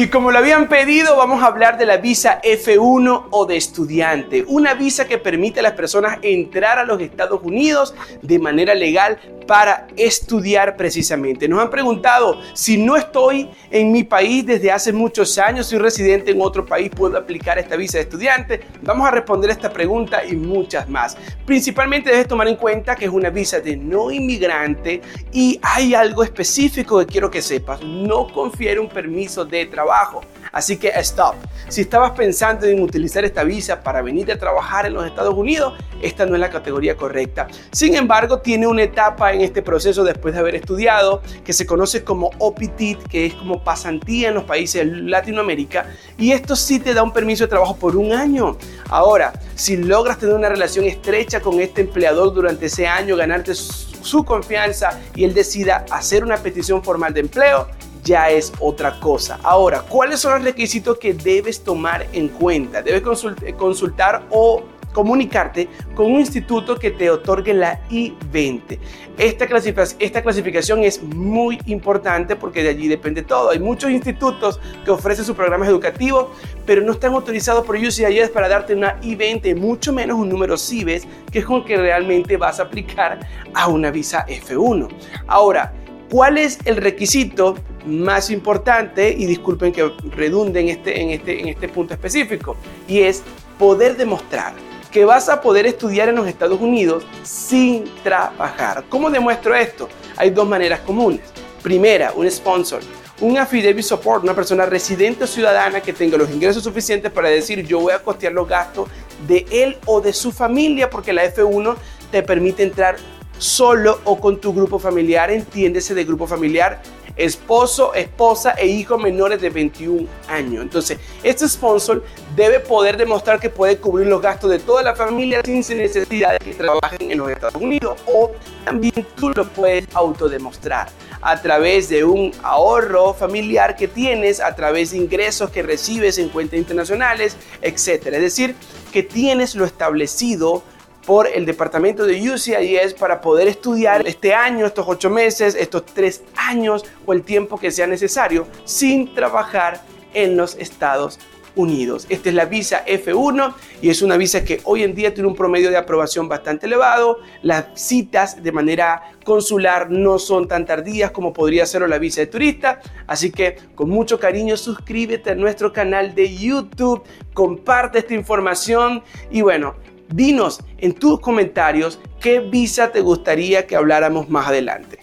Y como lo habían pedido, vamos a hablar de la visa F1 o de estudiante, una visa que permite a las personas entrar a los Estados Unidos de manera legal para estudiar precisamente. Nos han preguntado si no estoy en mi país desde hace muchos años, soy residente en otro país, ¿puedo aplicar esta visa de estudiante? Vamos a responder esta pregunta y muchas más. Principalmente debes tomar en cuenta que es una visa de no inmigrante y hay algo específico que quiero que sepas, no confiere un permiso de trabajo. Así que stop. Si estabas pensando en utilizar esta visa para venir a trabajar en los Estados Unidos, esta no es la categoría correcta. Sin embargo, tiene una etapa en este proceso después de haber estudiado que se conoce como OPT, que es como pasantía en los países de Latinoamérica, y esto sí te da un permiso de trabajo por un año. Ahora, si logras tener una relación estrecha con este empleador durante ese año, ganarte su confianza y él decida hacer una petición formal de empleo, ya es otra cosa. Ahora, ¿cuáles son los requisitos que debes tomar en cuenta? Debes consultar o comunicarte con un instituto que te otorgue la I-20. Esta, esta clasificación es muy importante porque de allí depende todo. Hay muchos institutos que ofrecen sus programas educativos, pero no están autorizados por UCIS para darte una I-20, mucho menos un número CIBES, que es con que realmente vas a aplicar a una visa F1. Ahora, ¿cuál es el requisito más importante, y disculpen que redunde en este, en este, en este punto específico, y es poder demostrar que vas a poder estudiar en los Estados Unidos sin trabajar. ¿Cómo demuestro esto? Hay dos maneras comunes. Primera, un sponsor. Un affidavit support, una persona residente o ciudadana que tenga los ingresos suficientes para decir yo voy a costear los gastos de él o de su familia porque la F1 te permite entrar solo o con tu grupo familiar, entiéndese de grupo familiar, esposo, esposa e hijos menores de 21 años. Entonces, este sponsor debe poder demostrar que puede cubrir los gastos de toda la familia sin necesidad de que trabajen en los Estados Unidos o también tú lo puedes autodemostrar a través de un ahorro familiar que tienes, a través de ingresos que recibes en cuentas internacionales, etc. Es decir, que tienes lo establecido por el departamento de UCIS para poder estudiar este año, estos ocho meses, estos tres años o el tiempo que sea necesario sin trabajar en los Estados Unidos. Esta es la visa F1 y es una visa que hoy en día tiene un promedio de aprobación bastante elevado. Las citas de manera consular no son tan tardías como podría serlo la visa de turista. Así que con mucho cariño suscríbete a nuestro canal de YouTube, comparte esta información y bueno, Dinos en tus comentarios qué visa te gustaría que habláramos más adelante.